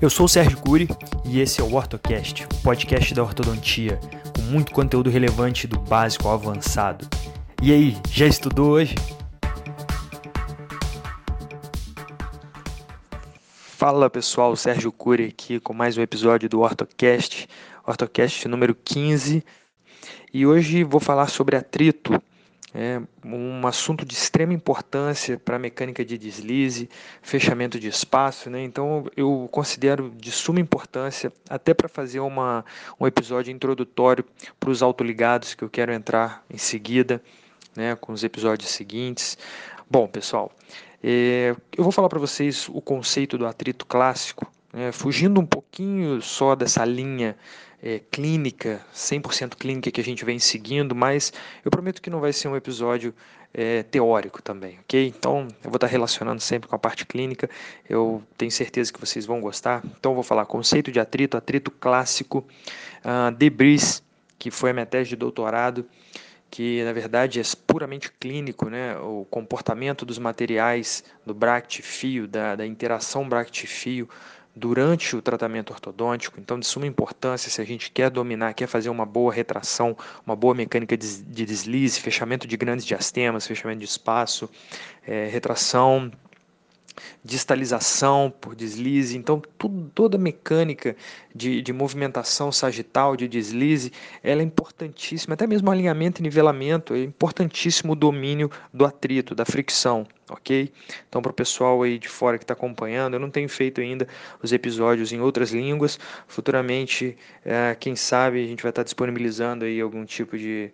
Eu sou o Sérgio Cury e esse é o OrtoCast, o podcast da ortodontia, com muito conteúdo relevante do básico ao avançado. E aí, já estudou hoje? Fala pessoal, Sérgio Cury aqui com mais um episódio do OrtoCast, OrtoCast número 15. E hoje vou falar sobre atrito, é um assunto de extrema importância para a mecânica de deslize, fechamento de espaço, né? então eu considero de suma importância até para fazer uma, um episódio introdutório para os autoligados que eu quero entrar em seguida, né, com os episódios seguintes. Bom, pessoal, é, eu vou falar para vocês o conceito do atrito clássico, né, fugindo um pouquinho só dessa linha é, clínica, 100% clínica que a gente vem seguindo, mas eu prometo que não vai ser um episódio é, teórico também, ok? Então eu vou estar relacionando sempre com a parte clínica, eu tenho certeza que vocês vão gostar. Então eu vou falar conceito de atrito, atrito clássico, uh, debris, que foi a minha tese de doutorado, que na verdade é puramente clínico, né? o comportamento dos materiais do bract-fio, da, da interação bract-fio durante o tratamento ortodôntico, então de suma importância se a gente quer dominar, quer fazer uma boa retração, uma boa mecânica de, deslize, fechamento de grandes diastemas, fechamento de espaço, é, retração distalização por deslize, então tudo, toda a mecânica de, de movimentação sagital, de deslize, ela é importantíssima, até mesmo alinhamento e nivelamento, é importantíssimo o domínio do atrito, da fricção, ok? Então para o pessoal aí de fora que está acompanhando, eu não tenho feito ainda os episódios em outras línguas, futuramente, é, quem sabe a gente vai estar disponibilizando aí algum tipo de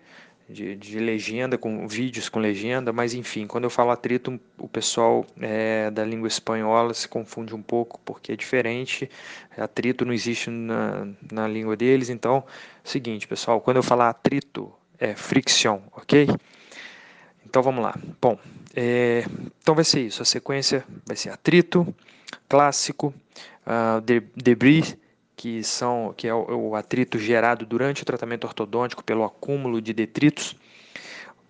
de, de, legenda, com vídeos com legenda, mas enfim, quando eu falo atrito, o pessoal é, da língua espanhola se confunde um pouco, porque é diferente, atrito não existe na, na língua deles, então, seguinte, pessoal, quando eu falar atrito, é fricção, ok? Então vamos lá. Bom, é, então vai ser isso, a sequência vai ser atrito, clássico, uh, de, debris, que, são, que é o, atrito gerado durante o tratamento ortodôntico pelo acúmulo de detritos.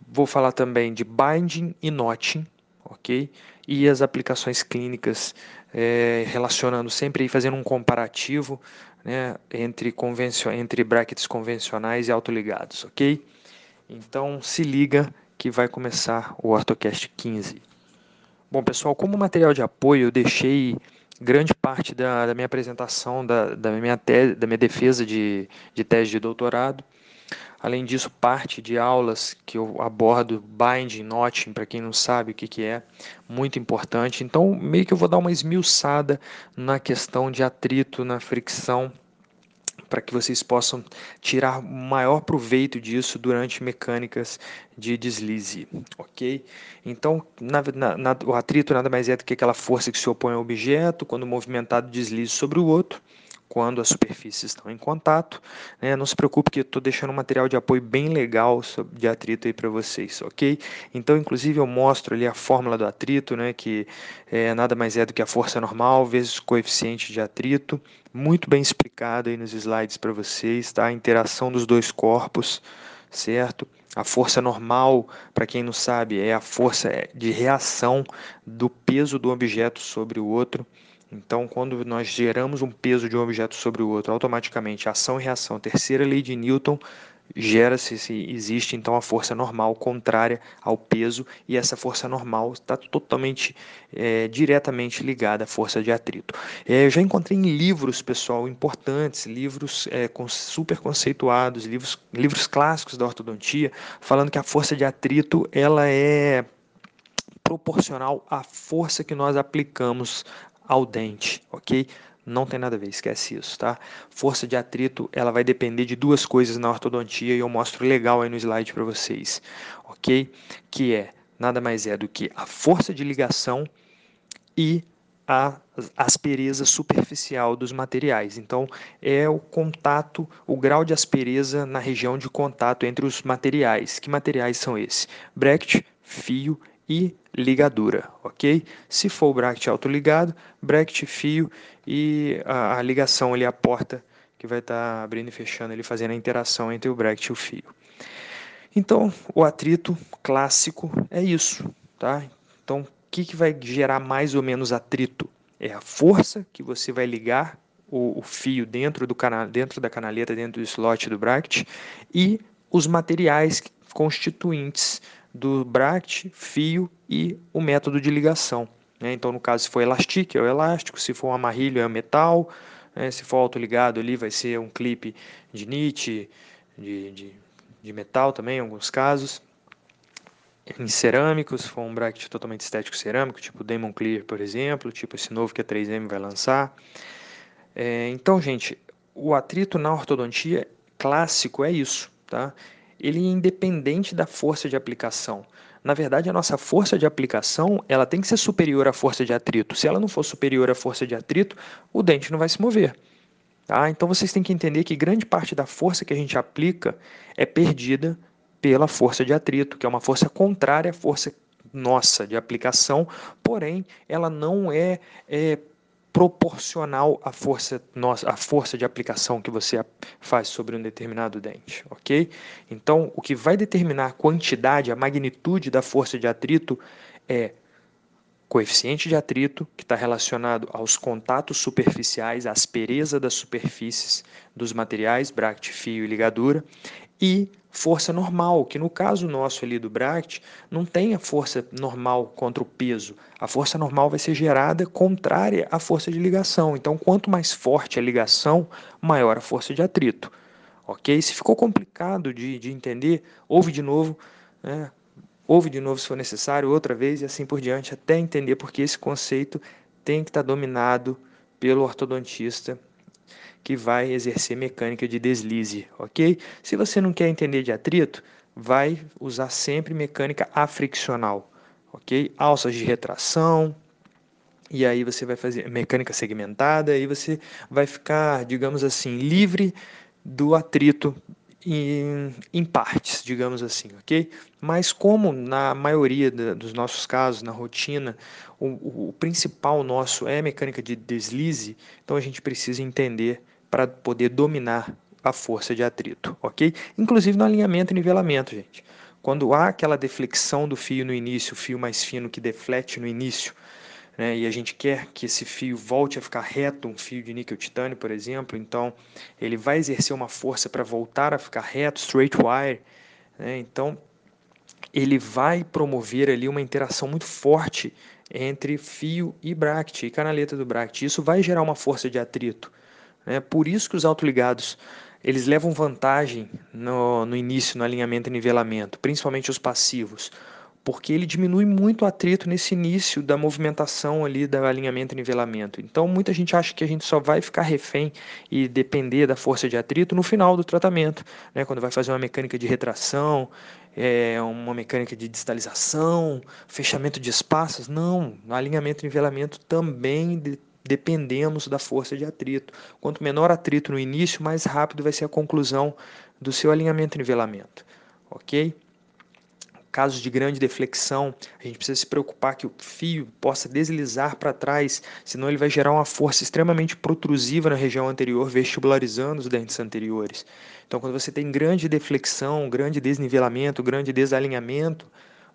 Vou falar também de binding e notching, ok? E as aplicações clínicas é, relacionando sempre fazendo um comparativo né, entre, convencio entre brackets convencionais e autoligados, ok? Então se liga que vai começar o OrtoCast 15. Bom pessoal, como material de apoio eu deixei grande parte da, da minha apresentação, da, da, minha tese, da minha defesa de, de tese de doutorado. Além disso, parte de aulas que eu abordo binding, notching, para quem não sabe o que, que é, muito importante. Então, meio que eu vou dar uma esmiuçada na questão de atrito, na fricção para que vocês possam tirar maior proveito disso durante mecânicas de deslize, ok? Então, na, na, o atrito nada mais é do que aquela força que se opõe ao objeto quando movimentado deslize sobre o outro quando as superfícies estão em contato. Né? Não se preocupe que eu estou deixando um material de apoio bem legal de atrito aí para vocês, ok? Então, inclusive, eu mostro ali a fórmula do atrito, né? que é, nada mais é do que a força normal vezes coeficiente de atrito, muito bem explicado aí nos slides para vocês, tá? A interação dos dois corpos, certo? A força normal, para quem não sabe, é a força de reação do peso do objeto sobre o outro. Então, quando nós geramos um peso de um objeto sobre o outro, automaticamente ação e reação, terceira lei de Newton, gera-se, se existe então a força normal contrária ao peso, e essa força normal está totalmente, é, diretamente ligada à força de atrito. É, eu já encontrei em livros, pessoal, importantes, livros é, super conceituados, livros, livros clássicos da ortodontia, falando que a força de atrito ela é proporcional à força que nós aplicamos ao dente, ok? Não tem nada a ver, esquece isso, tá? Força de atrito, ela vai depender de duas coisas na ortodontia e eu mostro legal aí no slide para vocês, ok? Que é, nada mais é do que a força de ligação e a aspereza superficial dos materiais. Então, é o contato, o grau de aspereza na região de contato entre os materiais. Que materiais são esses? Bracket, fio e ligadura, ok? Se for o bracket autoligado, bracket fio e a, a, ligação ali, a porta que vai estar tá abrindo e fechando, ele fazendo a interação entre o bracket e o fio. Então, o atrito clássico é isso, tá? Então, o que, que vai gerar mais ou menos atrito? É a força que você vai ligar o, o fio dentro, do canal, dentro da canaleta, dentro do slot do bracket, e os materiais constituintes do bracket, fio e o método de ligação. Né? Então, no caso, se for elastique, é o elástico, se for um amarrilho, é o metal, né? se for autoligado ali, vai ser um clipe de nit, de, de, de metal também, em alguns casos em cerâmicos, se for um bracket totalmente estético cerâmico, tipo Demon Clear, por exemplo, tipo esse novo que a 3M vai lançar. É, então, gente, o atrito na ortodontia clássico é isso, tá? Ele é independente da força de aplicação. Na verdade, a nossa força de aplicação ela tem que ser superior à força de atrito. Se ela não for superior à força de atrito, o dente não vai se mover. Tá? Então vocês têm que entender que grande parte da força que a gente aplica é perdida pela força de atrito, que é uma força contrária à força nossa de aplicação, porém ela não é, é proporcional à força nossa, à força de aplicação que você faz sobre um determinado dente, ok? Então, o que vai determinar a quantidade, a magnitude da força de atrito é coeficiente de atrito, que está relacionado aos contatos superficiais, à aspereza das superfícies dos materiais, bract, fio e ligadura, e força normal, que no caso nosso ali do bract, não tem a força normal contra o peso. A força normal vai ser gerada contrária à força de ligação. Então, quanto mais forte a ligação, maior a força de atrito. Ok? Se ficou complicado de, de entender, ouve de novo, né? ouve de novo se for necessário, outra vez e assim por diante, até entender porque esse conceito tem que estar dominado pelo ortodontista que vai exercer mecânica de deslize, ok? Se você não quer entender de atrito, vai usar sempre mecânica africcional, ok? Alças de retração, e aí você vai fazer mecânica segmentada, e você vai ficar, digamos assim, livre do atrito em, em, partes, digamos assim, ok? Mas como na maioria da, dos nossos casos, na rotina, o, o, principal nosso é mecânica de deslize, então a gente precisa entender para poder dominar a força de atrito, ok? Inclusive no alinhamento e nivelamento, gente. Quando há aquela deflexão do fio no início, o fio mais fino que deflete no início, né, e a gente quer que esse fio volte a ficar reto, um fio de níquel titânio, por exemplo, então ele vai exercer uma força para voltar a ficar reto, straight wire, né, então ele vai promover ali uma interação muito forte entre fio e bracket, e canaleta do bracket. Isso vai gerar uma força de atrito. Né? Por isso que os autoligados eles levam vantagem no, no início, no alinhamento e nivelamento, principalmente os passivos, porque ele diminui muito o atrito nesse início da movimentação ali do alinhamento e nivelamento. Então muita gente acha que a gente só vai ficar refém e depender da força de atrito no final do tratamento, né? quando vai fazer uma mecânica de retração, é, uma mecânica de distalização, fechamento de espaços. Não, alinhamento e nivelamento também dependemos da força de atrito. Quanto menor atrito no início, mais rápido vai ser a conclusão do seu alinhamento e nivelamento. Ok? Casos de grande deflexão, a gente precisa se preocupar que o fio possa deslizar para trás, senão ele vai gerar uma força extremamente protrusiva na região anterior, vestibularizando os dentes anteriores. Então, quando você tem grande deflexão, grande desnivelamento, grande desalinhamento,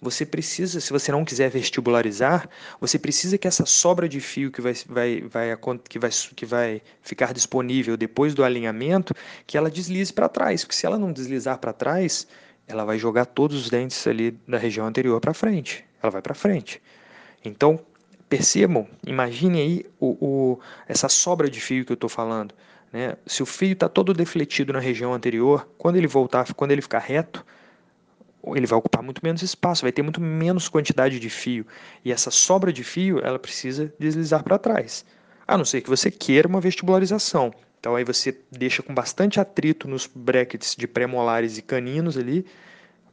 você precisa, se você não quiser vestibularizar, você precisa que essa sobra de fio que vai, vai, vai, que vai, que vai ficar disponível depois do alinhamento, que ela deslize para trás, porque se ela não deslizar para trás, ela vai jogar todos os dentes ali da região anterior para frente, ela vai para frente. Então, percebam, imagine aí o, o, essa sobra de fio que eu estou falando. Né? Se o fio está todo defletido na região anterior, quando ele voltar, quando ele ficar reto, ele vai ocupar muito menos espaço, vai ter muito menos quantidade de fio. E essa sobra de fio, ela precisa deslizar para trás. A não ser que você queira uma vestibularização. Então aí você deixa com bastante atrito nos brackets de pré-molares e caninos ali,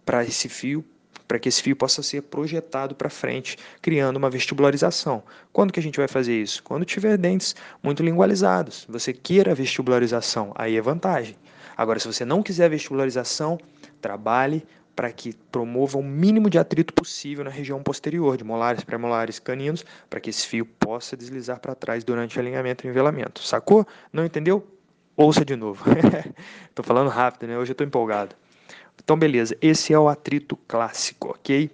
para esse fio, para que esse fio possa ser projetado para frente, criando uma vestibularização. Quando que a gente vai fazer isso? Quando tiver dentes muito lingualizados. Você queira a vestibularização, aí é vantagem. Agora, se você não quiser a vestibularização, trabalhe para que promova o mínimo de atrito possível na região posterior, de molares, pré-molares, caninos, para que esse fio possa deslizar para trás durante o alinhamento e nivelamento. Sacou? Não entendeu? Ouça de novo. Estou falando rápido, né? Hoje eu estou empolgado. Então, beleza. Esse é o atrito clássico, ok?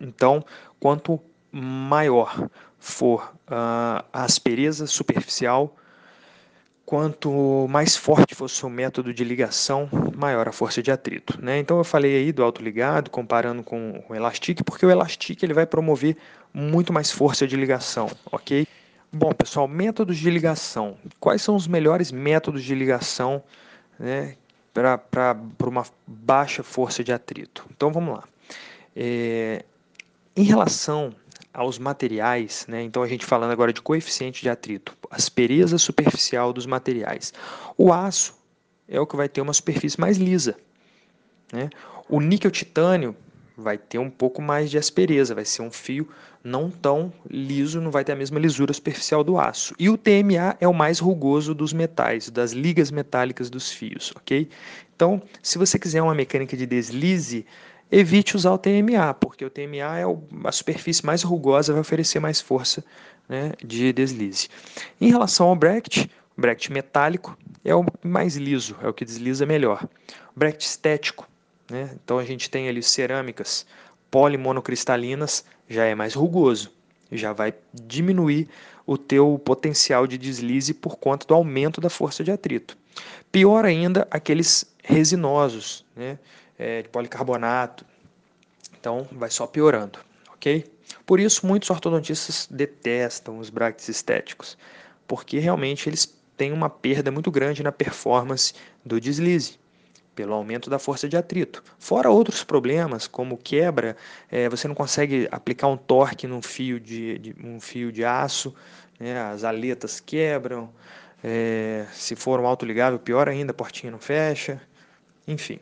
Então, quanto maior for uh, a aspereza superficial, quanto mais forte for o método de ligação, maior a força de atrito. Né? Então eu falei aí do autoligado, comparando com o elastic, porque o elastic ele vai promover muito mais força de ligação, ok? Bom, pessoal, métodos de ligação. Quais são os melhores métodos de ligação né, para uma baixa força de atrito? Então vamos lá. É, em relação aos materiais, né? então a gente falando agora de coeficiente de atrito, aspereza superficial dos materiais. O aço é o que vai ter uma superfície mais lisa. Né? O níquel titânio vai ter um pouco mais de aspereza, vai ser um fio não tão liso, não vai ter a mesma lisura superficial do aço. E o TMA é o mais rugoso dos metais, das ligas metálicas dos fios, ok? Então, se você quiser uma mecânica de deslize, evite usar o TMA, porque o TMA é a superfície mais rugosa, vai oferecer mais força né, de deslize. Em relação ao bracket, o bracket metálico é o mais liso, é o que desliza melhor. O bracket estético, né, então a gente tem ali cerâmicas polimonocristalinas, já é mais rugoso, já vai diminuir o teu potencial de deslize por conta do aumento da força de atrito. Pior ainda, aqueles resinosos, né? É, de policarbonato. Então, vai só piorando, ok? Por isso, muitos ortodontistas detestam os brackets estéticos, porque realmente eles têm uma perda muito grande na performance do deslize, pelo aumento da força de atrito. Fora outros problemas, como quebra, é, você não consegue aplicar um torque num fio de, de um fio de aço, né, as aletas quebram, é, se for um autoligável, pior ainda, a portinha não fecha, enfim.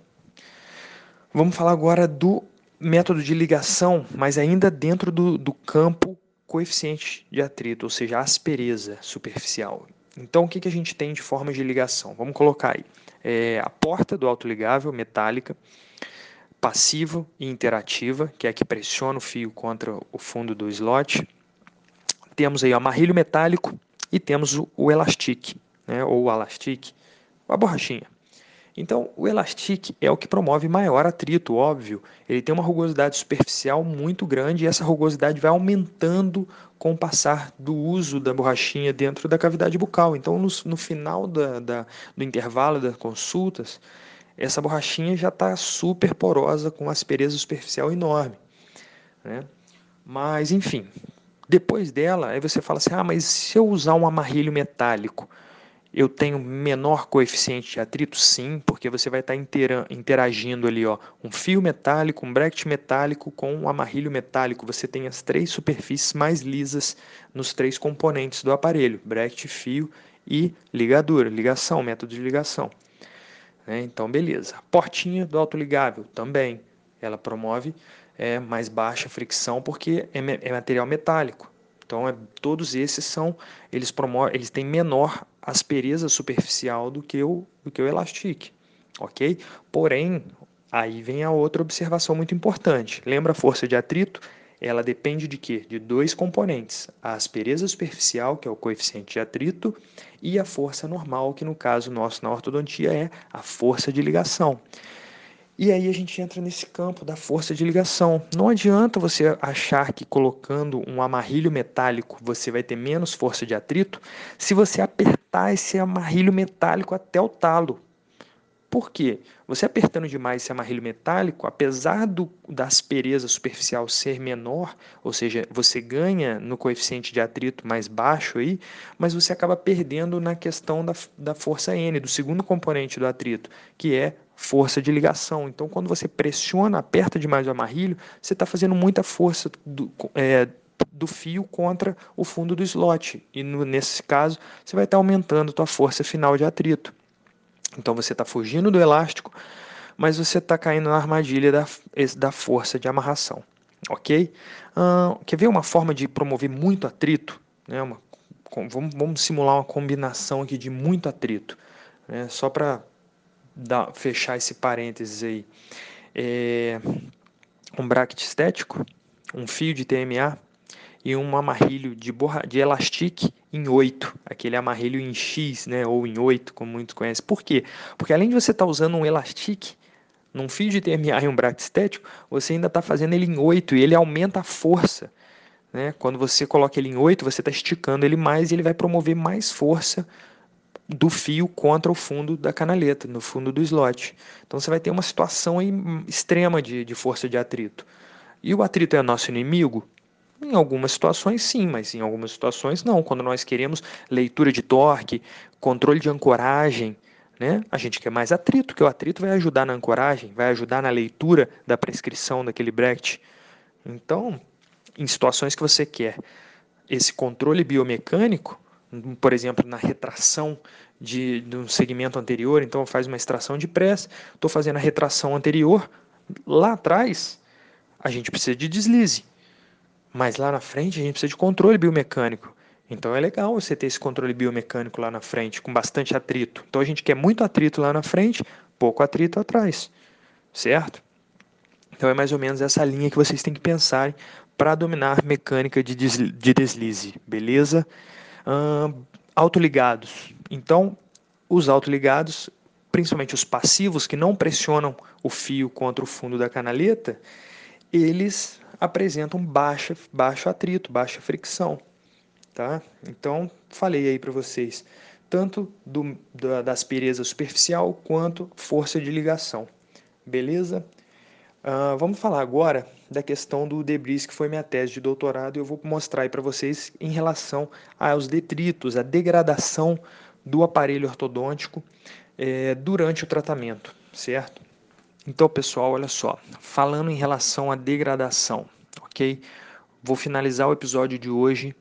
Vamos falar agora do método de ligação, mas ainda dentro do, do campo coeficiente de atrito, ou seja, aspereza superficial. Então, o que, que a gente tem de formas de ligação? Vamos colocar aí é, a porta do autoligável metálica, passiva e interativa, que é a que pressiona o fio contra o fundo do slot. Temos aí o amarrilho metálico e temos o, o né, ou o elastic, a borrachinha. Então, o elastic é o que promove maior atrito, óbvio. Ele tem uma rugosidade superficial muito grande e essa rugosidade vai aumentando com o passar do uso da borrachinha dentro da cavidade bucal. Então, no, no final da, da, do intervalo das consultas, essa borrachinha já está super porosa, com aspereza superficial enorme. Né? Mas, enfim, depois dela, aí você fala assim: ah, mas se eu usar um amarrilho metálico, eu tenho menor coeficiente de atrito? Sim, porque você vai estar interagindo ali, ó, um fio metálico, um bracket metálico com um amarrilho metálico. Você tem as três superfícies mais lisas nos três componentes do aparelho: bracket, fio e ligadura, ligação, método de ligação. Né? Então, beleza. portinha do autoligável também, ela promove é, mais baixa fricção porque é, é material metálico. Então, é, todos esses são, eles promovem, eles têm menor aspereza superficial do que o, do que o elastic, ok? Porém, aí vem a outra observação muito importante. Lembra a força de atrito? Ela depende de quê? De dois componentes: a aspereza superficial, que é o coeficiente de atrito, e a força normal, que no caso nosso na ortodontia é a força de ligação. E aí a gente entra nesse campo da força de ligação. Não adianta você achar que colocando um amarrilho metálico você vai ter menos força de atrito se você apertar esse amarrilho metálico até o talo. Por quê? Você apertando demais esse amarrilho metálico, apesar do, da aspereza superficial ser menor, ou seja, você ganha no coeficiente de atrito mais baixo aí, mas você acaba perdendo na questão da, da força N, do segundo componente do atrito, que é força de ligação. Então, quando você pressiona, aperta demais o amarrilho, você está fazendo muita força do, é, do fio contra o fundo do slot. E no, nesse caso, você vai estar tá aumentando a tua força final de atrito. Então você está fugindo do elástico, mas você está caindo na armadilha da, da força de amarração. Ok? Quer ver uma forma de promover muito atrito? Né? Uma, vamos, vamos, simular uma combinação aqui de muito atrito. Né? Só para fechar esse parênteses aí. É, um bracket estético, um fio de TMA e um amarrilho de, borra, de elastique em 8, aquele amarrilho em X, né, ou em 8, como muitos conhecem. Por quê? Porque além de você estar tá usando um elastique num fio de TMA e um bracket estético, você ainda está fazendo ele em 8 e ele aumenta a força. Né? Quando você coloca ele em 8, você está esticando ele mais e ele vai promover mais força do fio contra o fundo da canaleta, no fundo do slot. Então você vai ter uma situação aí extrema de, de força de atrito. E o atrito é nosso inimigo? Em algumas situações sim, mas em algumas situações não. Quando nós queremos leitura de torque, controle de ancoragem, né? A gente quer mais atrito, que o atrito vai ajudar na ancoragem, vai ajudar na leitura da prescrição daquele bracket. Então, em situações que você quer esse controle biomecânico, por exemplo, na retração de, de um segmento anterior, então faz uma extração de press, estou fazendo a retração anterior, lá atrás a gente precisa de deslize, mas lá na frente a gente precisa de controle biomecânico. Então é legal você ter esse controle biomecânico lá na frente, com bastante atrito. Então a gente quer muito atrito lá na frente, pouco atrito atrás, certo? Então é mais ou menos essa linha que vocês têm que pensar para dominar mecânica de, deslize, beleza? Uh, autoligados. Então, os autoligados, principalmente os passivos que não pressionam o fio contra o fundo da canaleta, eles apresentam baixa, baixo atrito, baixa fricção. Tá? Então, falei aí para vocês, tanto do, da, da aspereza superficial quanto força de ligação. Beleza? Uh, vamos falar agora da questão do debris, que foi minha tese de doutorado, e eu vou mostrar aí para vocês em relação aos detritos, a degradação do aparelho ortodôntico é, durante o tratamento, certo? Então, pessoal, olha só, falando em relação à degradação, ok? Vou finalizar o episódio de hoje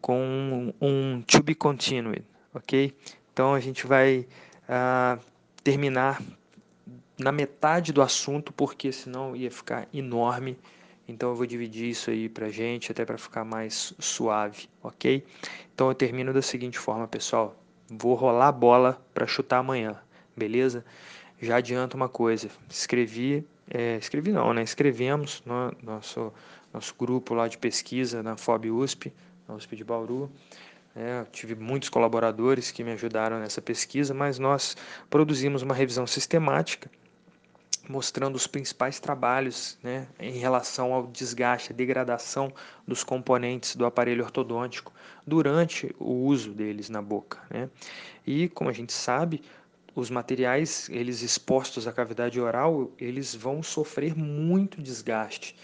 com um to be continued, ok? Então, a gente vai uh, terminar na metade do assunto, porque senão ia ficar enorme. Então eu vou dividir isso aí pra gente, até para ficar mais suave, ok? Então eu termino da seguinte forma, pessoal. Vou rolar a bola para chutar amanhã, beleza? Já adianto uma coisa, escrevi, é, escrevi não, né? Escrevemos no nosso, nosso grupo lá de pesquisa na FOB USP, na USP de Bauru. É, tive muitos colaboradores que me ajudaram nessa pesquisa, mas nós produzimos uma revisão sistemática mostrando os principais trabalhos né, em relação ao desgaste, a degradação dos componentes do aparelho ortodôntico durante o uso deles na boca. Né? E, como a gente sabe, os materiais eles expostos à cavidade oral, eles vão sofrer muito desgaste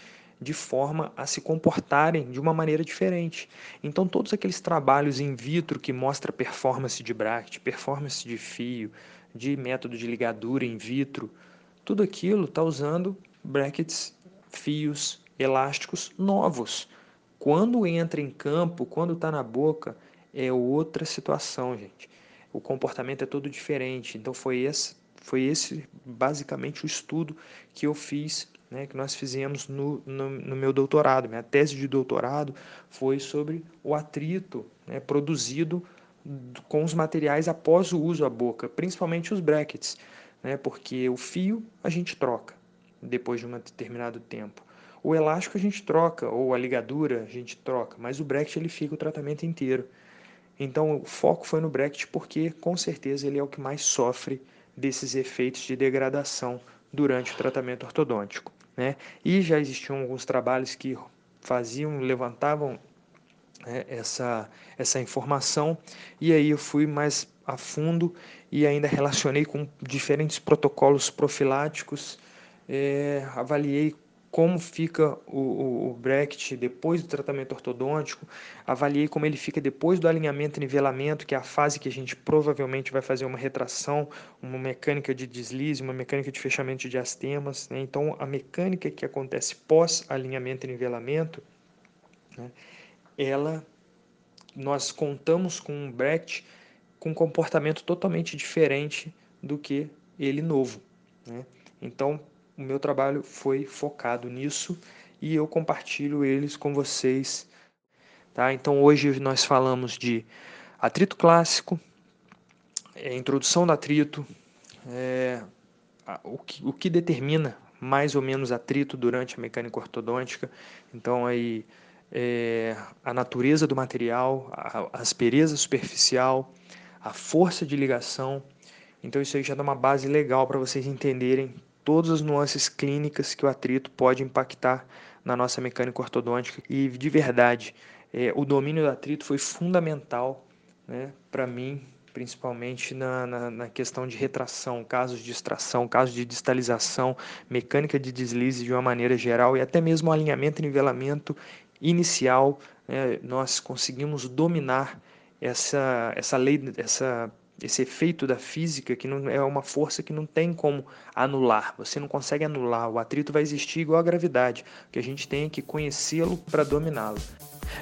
de forma a se comportarem de uma maneira diferente. Então, todos aqueles trabalhos in vitro que mostra performance de bracket, performance de fio, de método de ligadura in vitro, tudo aquilo está usando brackets, fios, elásticos novos. Quando entra em campo, quando está na boca, é outra situação, gente. O comportamento é todo diferente. Então foi esse, foi esse basicamente o estudo que eu fiz, né, que nós fizemos no, no, no meu doutorado. Minha tese de doutorado foi sobre o atrito né, produzido com os materiais após o uso à boca, principalmente os brackets né? porque o fio a gente troca depois de um determinado tempo. O elástico a gente troca, ou a ligadura a gente troca, mas o bracket ele fica o tratamento inteiro. Então o foco foi no bracket porque com certeza ele é o que mais sofre desses efeitos de degradação durante o tratamento ortodôntico. Né? E já existiam alguns trabalhos que faziam, levantavam né, essa, essa informação, e aí eu fui mais a fundo e ainda relacionei com diferentes protocolos profiláticos, é, avaliei como fica o, o, o, depois do tratamento ortodôntico, avaliei como ele fica depois do alinhamento e nivelamento, que é a fase que a gente provavelmente vai fazer uma retração, uma mecânica de deslize, uma mecânica de fechamento de diastemas. Né? Então, a mecânica que acontece pós alinhamento e nivelamento, né? ela, nós contamos com um bracket com comportamento totalmente diferente do que ele novo. Né? Então, o meu trabalho foi focado nisso e eu compartilho eles com vocês. Tá? Então, hoje nós falamos de atrito clássico, é, introdução do atrito, é, o, que, o que determina mais ou menos atrito durante a mecânica ortodôntica. Então, aí, é, a natureza do material, a aspereza superficial, a força de ligação. Então isso aí já dá uma base legal para vocês entenderem todas as nuances clínicas que o atrito pode impactar na nossa mecânica ortodôntica. E de verdade, é, o domínio do atrito foi fundamental né, para mim principalmente na, na, na, questão de retração, casos de extração, casos de distalização, mecânica de deslize de uma maneira geral e até mesmo alinhamento e nivelamento inicial, né, nós conseguimos dominar essa, essa lei, essa, esse efeito da física que não é uma força que não tem como anular. Você não consegue anular. O atrito vai existir igual a gravidade, que a gente tem que conhecê-lo para dominá-lo.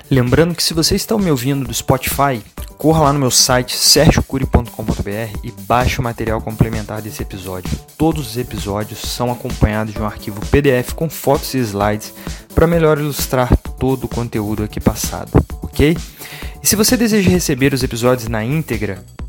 Lembrando que se você está me ouvindo do Spotify, corra lá no meu site sergiocuri.com.br e baixe o material complementar desse episódio. Todos os episódios são acompanhados de um arquivo PDF com fotos e slides para melhor ilustrar todo o conteúdo aqui passado, ok? E se você deseja receber os episódios na íntegra,